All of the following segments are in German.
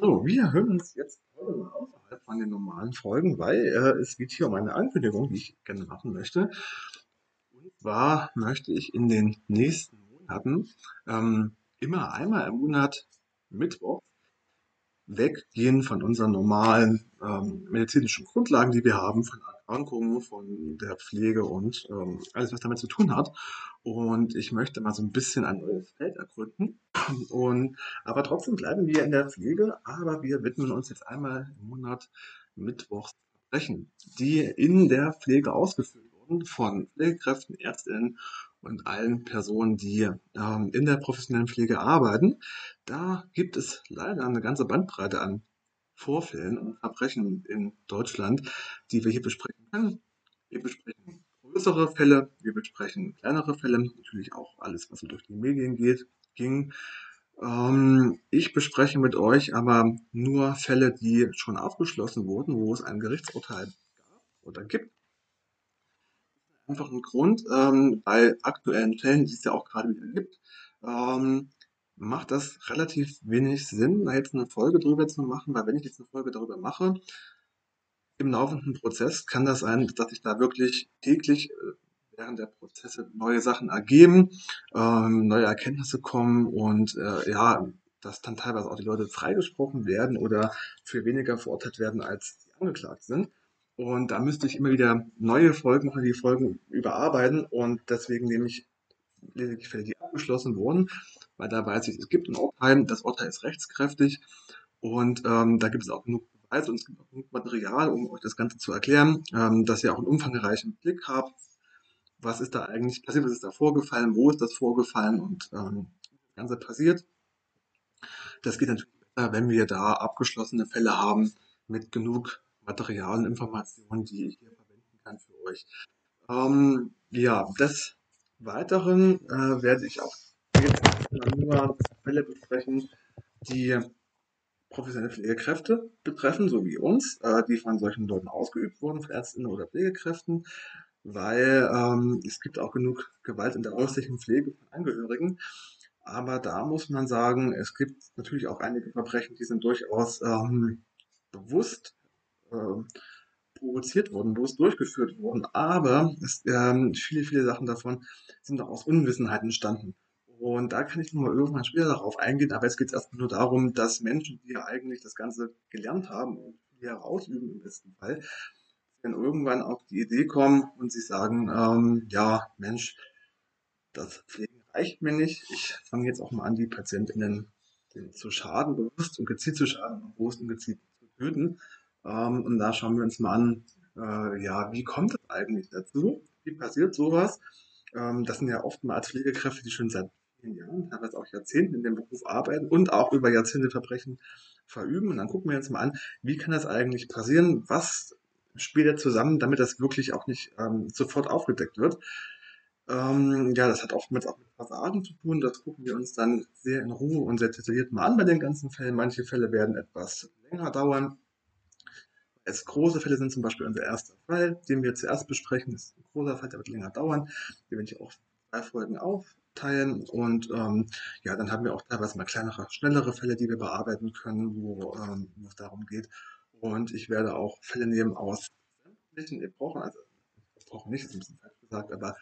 So, wir hören uns jetzt heute mal außerhalb von den normalen Folgen, weil äh, es geht hier um eine Ankündigung, die ich gerne machen möchte. Und zwar möchte ich in den nächsten Monaten ähm, immer einmal im Monat Mittwoch weggehen von unseren normalen ähm, medizinischen Grundlagen, die wir haben, von Erkrankungen, von der Pflege und ähm, alles, was damit zu tun hat. Und ich möchte mal so ein bisschen ein neues Feld ergründen. Und, aber trotzdem bleiben wir in der Pflege, aber wir widmen uns jetzt einmal im Monat Mittwochs Verbrechen, die in der Pflege ausgeführt wurden von Pflegekräften, Ärztinnen und allen Personen, die ähm, in der professionellen Pflege arbeiten. Da gibt es leider eine ganze Bandbreite an Vorfällen und Verbrechen in Deutschland, die wir hier besprechen können. Wir besprechen größere Fälle, wir besprechen kleinere Fälle, natürlich auch alles, was so durch die Medien geht, ging. Ähm, ich bespreche mit euch aber nur Fälle, die schon abgeschlossen wurden, wo es ein Gerichtsurteil gab oder gibt. Einfach ein Grund, ähm, bei aktuellen Fällen, die es ja auch gerade wieder gibt, ähm, macht das relativ wenig Sinn, da jetzt eine Folge drüber zu machen, weil wenn ich jetzt eine Folge darüber mache, im laufenden Prozess kann das sein, dass sich da wirklich täglich äh, während der Prozesse neue Sachen ergeben, ähm, neue Erkenntnisse kommen und äh, ja, dass dann teilweise auch die Leute freigesprochen werden oder für weniger verurteilt werden, als sie angeklagt sind. Und da müsste ich immer wieder neue Folgen machen, die Folgen überarbeiten. Und deswegen nehme ich lediglich Fälle, die abgeschlossen wurden, weil da weiß ich, es gibt ein Urteil, das Urteil ist rechtskräftig. Und ähm, da gibt es auch genug Beweise und es gibt auch genug Material, um euch das Ganze zu erklären, ähm, dass ihr auch einen umfangreichen Blick habt, was ist da eigentlich passiert, was ist da vorgefallen, wo ist das vorgefallen? Und ähm, das Ganze passiert. Das geht natürlich besser, wenn wir da abgeschlossene Fälle haben mit genug Material Informationen, die ich hier verwenden kann für euch. Ähm, ja, des Weiteren äh, werde ich auch nur Fälle besprechen, die professionelle Pflegekräfte betreffen, so wie uns, äh, die von solchen Leuten ausgeübt wurden, von Ärztinnen oder Pflegekräften, weil ähm, es gibt auch genug Gewalt in der häuslichen Pflege von Angehörigen. Aber da muss man sagen, es gibt natürlich auch einige Verbrechen, die sind durchaus ähm, bewusst provoziert worden, bewusst durchgeführt worden. Aber es, ähm, viele, viele Sachen davon sind auch aus Unwissenheit entstanden. Und da kann ich nochmal irgendwann später darauf eingehen, aber jetzt geht es erstmal nur darum, dass Menschen, die ja eigentlich das Ganze gelernt haben und hier ausüben im besten Fall, dann irgendwann auf die Idee kommen und sie sagen, ähm, ja, Mensch, das Pflegen reicht mir nicht. Ich fange jetzt auch mal an, die PatientInnen zu schaden, bewusst und gezielt zu schaden, bewusst und gezielt zu töten. Ähm, und da schauen wir uns mal an, äh, ja, wie kommt es eigentlich dazu? Wie passiert sowas? Ähm, das sind ja oftmals Pflegekräfte, die schon seit vielen Jahren, teilweise auch Jahrzehnten in dem Beruf arbeiten und auch über Jahrzehnte Verbrechen verüben. Und dann gucken wir uns mal an, wie kann das eigentlich passieren? Was spielt da zusammen, damit das wirklich auch nicht ähm, sofort aufgedeckt wird? Ähm, ja, das hat oftmals auch mit Versagen zu tun. Das gucken wir uns dann sehr in Ruhe und sehr detailliert mal an bei den ganzen Fällen. Manche Fälle werden etwas länger dauern. Es große Fälle sind zum Beispiel unser erster Fall, den wir zuerst besprechen. Das ist ein großer Fall, der wird länger dauern. Den werde ich auch zwei Folgen aufteilen. Und ähm, ja, dann haben wir auch teilweise mal kleinere, schnellere Fälle, die wir bearbeiten können, wo, ähm, es darum geht. Und ich werde auch Fälle nehmen aus sämtlichen Epochen, also Epochen nicht, ist ein bisschen falsch gesagt, aber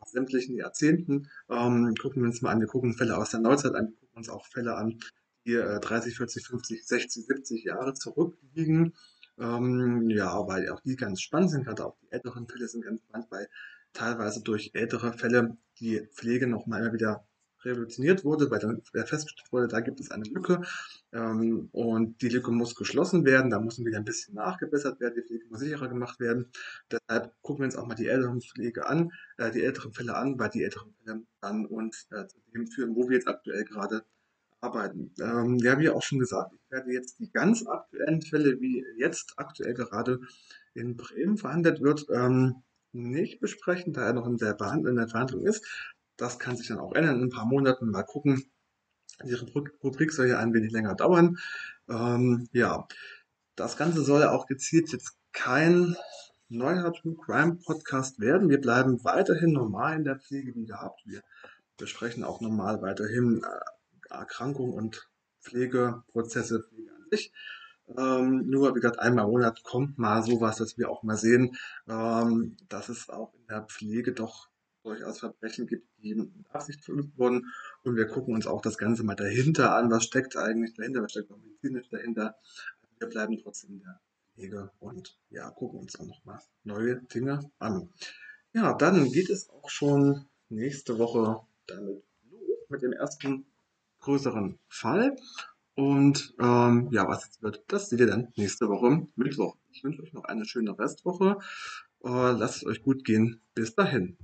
aus sämtlichen Jahrzehnten. Ähm, gucken wir uns mal an, wir gucken Fälle aus der Neuzeit an, wir gucken uns auch Fälle an, die äh, 30, 40, 50, 60, 70 Jahre zurückliegen. Ähm, ja, weil auch die ganz spannend sind, gerade auch die älteren Fälle sind ganz spannend, weil teilweise durch ältere Fälle die Pflege noch mal wieder revolutioniert wurde, weil dann festgestellt wurde, da gibt es eine Lücke ähm, und die Lücke muss geschlossen werden, da muss wieder ein bisschen nachgebessert werden, die Pflege muss sicherer gemacht werden. Deshalb gucken wir uns auch mal die älteren Pflege an, äh, die älteren Fälle an, weil die älteren Fälle dann uns äh, zu dem führen, wo wir jetzt aktuell gerade arbeiten. Ähm, ja, auch schon gesagt, ich werde jetzt die ganz aktuellen Fälle, wie jetzt aktuell gerade in Bremen verhandelt wird, ähm, nicht besprechen, da er noch in der, in der Verhandlung ist. Das kann sich dann auch ändern in ein paar Monaten. Mal gucken. Die Rubrik soll ja ein wenig länger dauern. Ähm, ja, das Ganze soll auch gezielt jetzt kein neuer True Crime Podcast werden. Wir bleiben weiterhin normal in der Pflege wie gehabt. Wir besprechen auch normal weiterhin Erkrankungen und Pflegeprozesse, Pflege an sich. Ähm, nur, wie gesagt, einmal im Monat kommt mal sowas, dass wir auch mal sehen, ähm, dass es auch in der Pflege doch durchaus Verbrechen gibt, die mit Absicht verübt wurden. Und wir gucken uns auch das Ganze mal dahinter an. Was steckt eigentlich dahinter? Was steckt auch medizinisch dahinter? Wir bleiben trotzdem in der Pflege und ja, gucken uns auch nochmal neue Dinge an. Ja, dann geht es auch schon nächste Woche damit los mit dem ersten größeren Fall. Und ähm, ja, was jetzt wird, das seht ihr dann nächste Woche Mittwoch. Ich wünsche euch noch eine schöne Restwoche. Äh, lasst es euch gut gehen. Bis dahin.